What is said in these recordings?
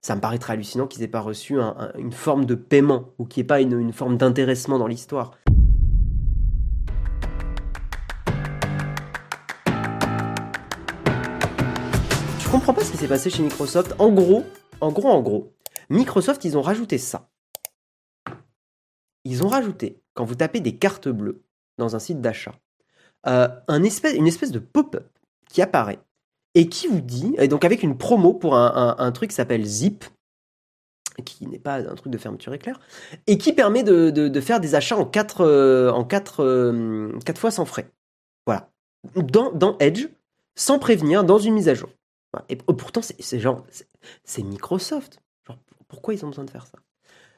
ça me paraît très hallucinant qu'ils aient pas reçu une forme de paiement ou qu'il n'y ait pas une, forme d'intéressement dans l'histoire. Je comprends pas ce qui s'est passé chez Microsoft? En gros, en gros, Microsoft, ils ont rajouté ça. Ils ont rajouté, quand vous tapez des cartes bleues dans un site d'achat, euh, une espèce de pop-up qui apparaît et qui vous dit, et donc avec une promo pour un, truc qui s'appelle Zip, qui n'est pas un truc de fermeture éclair, et qui permet de, faire des achats en 4 euh, en quatre, euh, quatre fois sans frais. Voilà. Dans, dans, Edge, sans prévenir, dans une mise à jour. Et pourtant, c'est genre, c'est Microsoft. Pourquoi ils ont besoin de faire ça?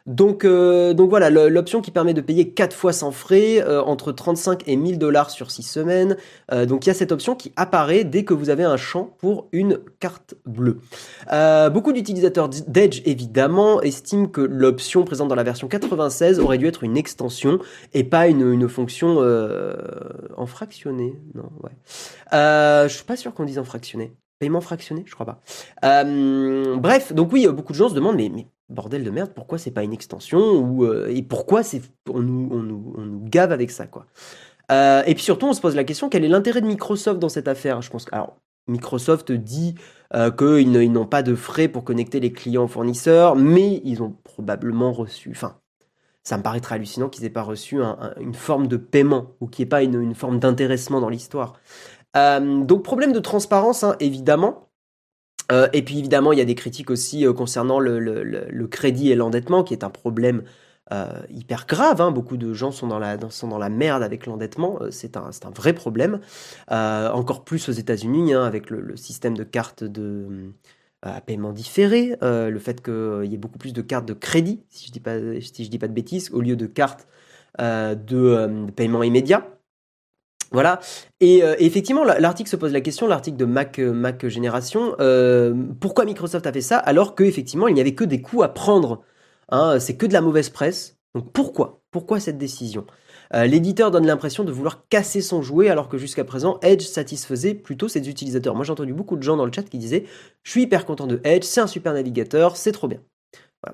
Donc, euh, donc voilà, l'option qui permet de payer 4 fois sans frais, euh, entre 35 et 1000 dollars sur 6 semaines. Euh, donc il y a cette option qui apparaît dès que vous avez un champ pour une carte bleue. beaucoup d'utilisateurs d'Edge, évidemment, estiment que l'option présente dans la version 96 aurait dû être une extension et pas une, fonction en fractionné. Non, ouais. je suis pas sûr qu'on dise en fractionné. Paiement fractionné, je crois pas. bref, donc oui, beaucoup de gens se demandent, mais bordel de merde, pourquoi c'est pas une extension euh, et pourquoi on nous, on, nous, gave avec ça quoi. Euh, et puis surtout, on se pose la question quel est l'intérêt de Microsoft dans cette affaire? Je pense alors, Microsoft dit euh, qu'ils n'ont pas de frais pour connecter les clients fournisseurs, mais ils ont probablement reçu. Enfin, ça me paraît très hallucinant qu'ils aient pas reçu une forme de paiement ou qu'il n'y ait pas une, forme d'intéressement dans l'histoire. donc problème de transparence, hein, évidemment. Euh, et puis évidemment, il y a des critiques aussi euh, concernant le, crédit et l'endettement, qui est un problème euh, hyper grave. Hein. Beaucoup de gens sont dans la, merde avec l'endettement. C'est un, vrai problème. encore plus aux États-Unis, hein, avec le, système de cartes de à paiement différé, le fait qu'il y ait beaucoup plus de cartes de crédit, si je je dis pas de bêtises, au lieu de cartes de paiement immédiat. Voilà. Et, euh, effectivement, l'article se pose la question, l'article de Mac, euh, Mac Génération, euh, pourquoi Microsoft a fait ça alors qu'effectivement, il n'y avait que des coups à prendre hein, C'est que de la mauvaise presse. Donc pourquoi? Pourquoi cette décision? L'éditeur donne l'impression de vouloir casser son jouet alors que jusqu'à présent, Edge satisfaisait plutôt ses utilisateurs. Moi, j'ai entendu beaucoup de gens dans le chat qui disaient Je suis hyper content de Edge, c'est un super navigateur, c'est trop bien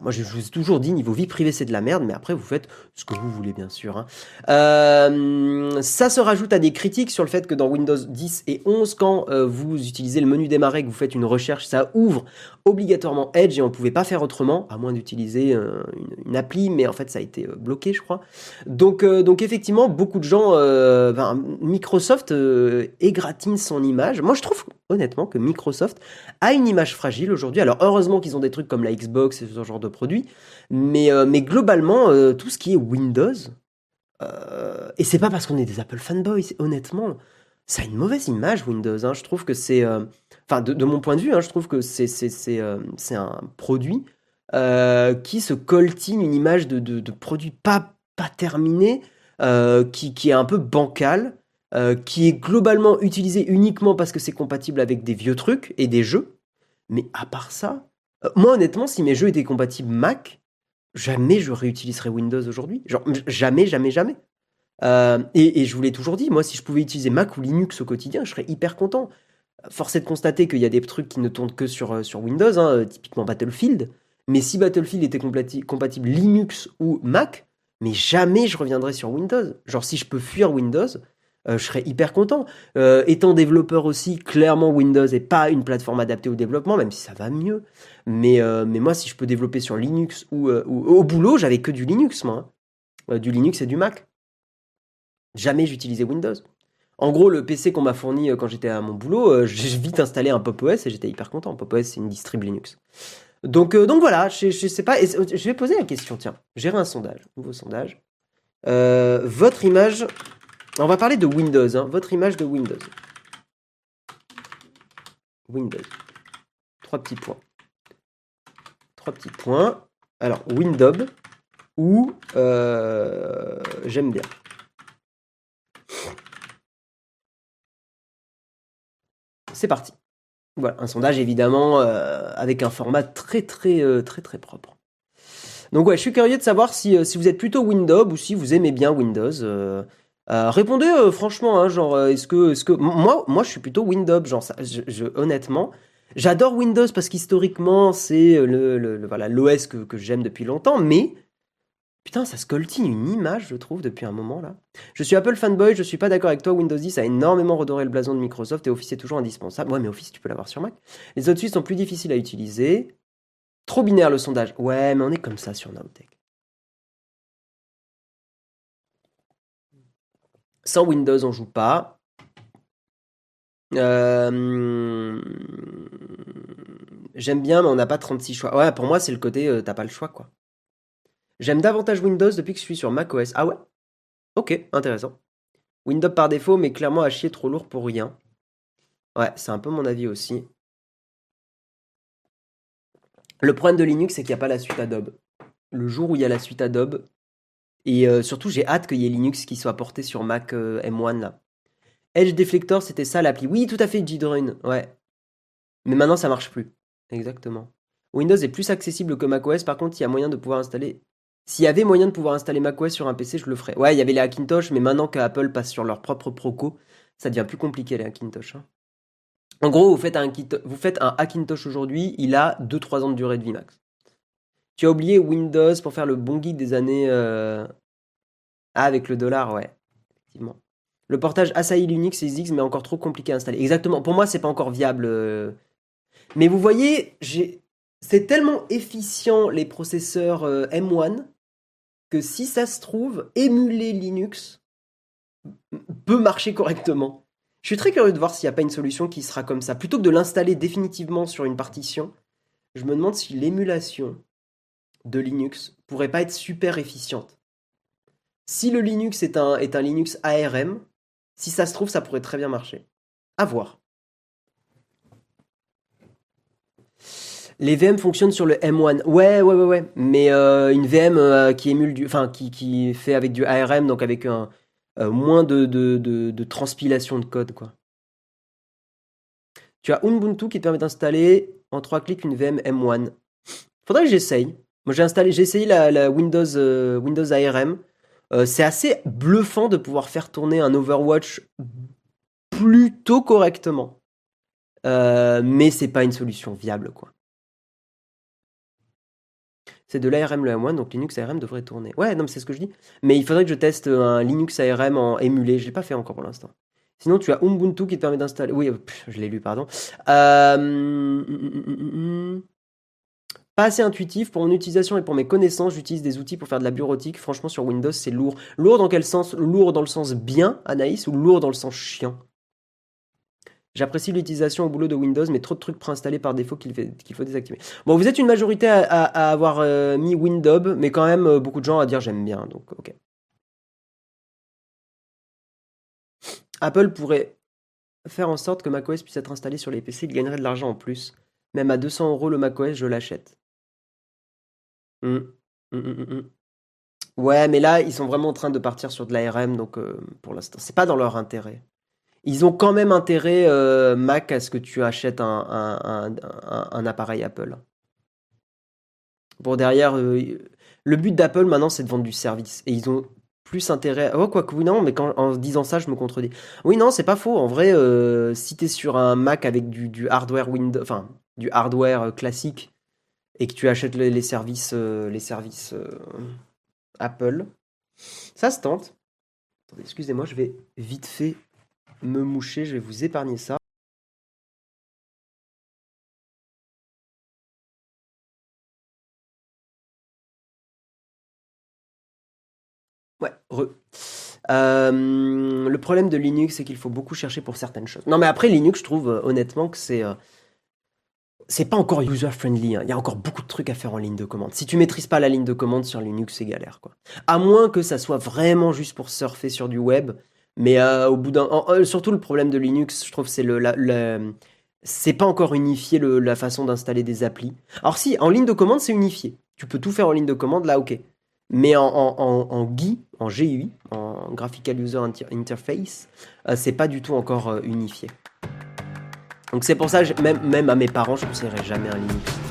moi, je vous ai toujours dit, niveau vie privée, c'est de la merde, mais après, vous faites ce que vous voulez, bien sûr. Hein. Euh, ça se rajoute à des critiques sur le fait que dans Windows 10 et 11, quand euh, vous utilisez le menu démarrer, que vous faites une recherche, ça ouvre obligatoirement Edge et on ne pouvait pas faire autrement, à moins d'utiliser euh, une, appli, mais en fait, ça a été bloqué, je crois. Donc, donc effectivement, beaucoup de gens, Microsoft égratine son image. Moi, je trouve honnêtement que Microsoft a une image fragile aujourd'hui. Alors, heureusement qu'ils ont des trucs comme la Xbox et ce genre de produits. Mais, euh, mais globalement, euh, tout ce qui est Windows, euh, et c'est pas parce qu'on est des Apple fanboys, honnêtement, ça a une mauvaise image Windows. Hein. Je trouve que c'est, enfin, de, mon point de vue, hein, je trouve que c'est, c'est un produit qui se coltine une image de, de, produit pas, pas terminé, qui, qui est un peu bancal. Qui est globalement utilisé uniquement parce que c'est compatible avec des vieux trucs et des jeux. Mais à part ça, euh, moi, honnêtement, si mes jeux étaient compatibles Mac, jamais je réutiliserais Windows aujourd'hui. Genre, jamais, jamais, jamais. Euh, et, je vous l'ai toujours dit, moi, si je pouvais utiliser Mac ou Linux au quotidien, je serais hyper content. Force est de constater qu'il y a des trucs qui ne tournent que sur, euh, sur Windows, hein, typiquement Battlefield. Mais si Battlefield était compatible Linux ou Mac, mais jamais je reviendrais sur Windows. Genre, si je peux fuir Windows, euh, je serais hyper content. Euh, étant développeur aussi, clairement Windows n'est pas une plateforme adaptée au développement, même si ça va mieux. Mais, euh, mais moi, si je peux développer sur Linux ou, au boulot, j'avais que du Linux, moi. Hein. du Linux et du Mac. Jamais j'utilisais Windows. En gros, le PC qu'on m'a fourni quand j'étais à mon boulot, j'ai vite installé un Pop OS et j'étais hyper content. Pop OS, c'est une distrib Linux. Donc, donc voilà, je, je sais pas. je vais poser la question, tiens. Gérer un sondage, nouveau sondage. votre image on va parler de Windows, hein. votre image de Windows. Windows. Trois petits points. Trois petits points. Alors, Windows ou euh, j'aime bien. C'est parti. Voilà, un sondage évidemment euh, avec un format très très euh, très très propre. Donc ouais, je suis curieux de savoir si, si vous êtes plutôt Windows ou si vous aimez bien Windows. Euh, répondez euh, franchement, hein, genre, euh, est-ce que, est-ce que moi, moi, je suis plutôt Windows, genre, je, honnêtement, J'adore Windows parce qu'historiquement, c'est le, le, voilà l'OS que, que j'aime depuis longtemps, mais putain, ça scoltine une image, je trouve, depuis un moment là. Je suis Apple fanboy, je suis pas d'accord avec toi. Windows 10 a énormément redoré le blason de Microsoft et Office est toujours indispensable. Ouais, mais Office, tu peux l'avoir sur Mac. Les autres suites sont plus difficiles à utiliser. Trop binaire le sondage. Ouais, mais on est comme ça sur Nowtech. Sans Windows, on joue pas. Euh, j'aime bien, mais on n'a pas 36 choix. Ouais, pour moi, c'est le côté, euh, t'as pas le choix, quoi. J'aime davantage Windows depuis que je suis sur macOS. Ah ouais? Ok, intéressant. Windows par défaut, mais clairement à chier trop lourd pour rien. Ouais, c'est un peu mon avis aussi. Le problème de Linux, c'est qu'il n'y a pas la suite Adobe. Le jour où il y a la suite Adobe, et euh, surtout, j'ai hâte qu'il y ait Linux qui soit porté sur Mac M1 là. Edge Deflector, c'était ça l'appli. Oui, tout à fait, Gdrun. Ouais. Mais maintenant, ça marche plus. Exactement. Windows est plus accessible que macOS. Par contre, il y a moyen de pouvoir installer. S'il y avait moyen de pouvoir installer macOS sur un PC, je le ferais. Ouais, il y avait les Hackintosh, mais maintenant qu'Apple passe sur leur propre Proco, ça devient plus compliqué les Hackintosh. Hein. En gros, vous faites un, vous faites un Hackintosh aujourd'hui, il a 2-3 ans de durée de vie max. Tu as oublié Windows pour faire le bon guide des années. Ah, avec le dollar, ouais. Effectivement. Le portage Asahi Linux et Zix, mais encore trop compliqué à installer. Exactement. Pour moi, c'est pas encore viable. Euh. Mais vous voyez, c'est tellement efficient les processeurs euh, M1 que si ça se trouve, émuler Linux peut marcher correctement. Je suis très curieux de voir s'il n'y a pas une solution qui sera comme ça. Plutôt que de l'installer définitivement sur une partition, je me demande si l'émulation de Linux pourrait pas être super efficiente. Si le Linux est un, Linux ARM, si ça se trouve, ça pourrait très bien marcher. À voir. Les VM fonctionnent sur le M1. Ouais, ouais, ouais, ouais. Mais euh, une VM euh, qui émule du, enfin, qui, qui fait avec du ARM, donc avec un euh, moins de, de, de, transpilation de code, quoi. Tu as Ubuntu qui te permet d'installer en trois clics une VM M1. Faudrait que j'essaye. Moi, j'ai installé, j'ai essayé la, Windows, Windows ARM. Euh, c'est assez bluffant de pouvoir faire tourner un Overwatch plutôt correctement. Euh, mais c'est pas une solution viable, quoi. C'est de l'ARM le M1, donc Linux ARM devrait tourner. Ouais, non, mais c'est ce que je dis. Mais il faudrait que je teste un Linux ARM en émulé. Je l'ai pas fait encore pour l'instant. Sinon, tu as Ubuntu qui te permet d'installer. Oui, je l'ai lu, pardon. Euh... Pas assez intuitif pour mon utilisation et pour mes connaissances. J'utilise des outils pour faire de la bureautique. Franchement, sur Windows, c'est lourd. Lourd dans quel sens? Lourd dans le sens bien, Anaïs, ou lourd dans le sens chiant? J'apprécie l'utilisation au boulot de Windows, mais trop de trucs préinstallés par défaut qu'il faut désactiver. Bon, vous êtes une majorité à, avoir euh, mis Windows, mais quand même euh, beaucoup de gens à dire j'aime bien, donc ok. Apple pourrait faire en sorte que macOS puisse être installé sur les PC, il gagnerait de l'argent en plus. Même à 200 euros le macOS, je l'achète. Mmh. Mmh, mmh, ouais, mais là, ils sont vraiment en train de partir sur de l'ARM, donc euh, pour l'instant, c'est pas dans leur intérêt. Ils ont quand même intérêt, euh, Mac, à ce que tu achètes un, appareil Apple. Pour derrière, euh, le but d'Apple maintenant, c'est de vendre du service. Et ils ont plus intérêt. Oh, quoi que oui, non, mais en disant ça, je me contredis. Oui, non, c'est pas faux. En vrai, si tu es sur un Mac avec du hardware Windows, enfin, du hardware classique, et que tu achètes les, services, euh, les services euh, Apple, ça se tente. excusez-moi, je vais vite fait me moucher, je vais vous épargner ça. Ouais, re. Euh, le problème de Linux, c'est qu'il faut beaucoup chercher pour certaines choses. Non, mais après, Linux, je trouve honnêtement que c'est c'est pas encore user-friendly. Hein. Il y a encore beaucoup de trucs à faire en ligne de commande. Si tu maîtrises pas la ligne de commande sur Linux, c'est galère. Quoi. À moins que ça soit vraiment juste pour surfer sur du web. Mais euh, au bout d'un. Euh, surtout le problème de Linux, je trouve, c'est le, c'est pas encore unifié la façon d'installer des applis. Alors si, en ligne de commande, c'est unifié. Tu peux tout faire en ligne de commande, là, ok. Mais en, GUI, en GUI, en Graphical User Interface, euh, c'est pas du tout encore unifié. Donc c'est pour ça, même, même à mes parents, je ne conseillerais jamais un Linux.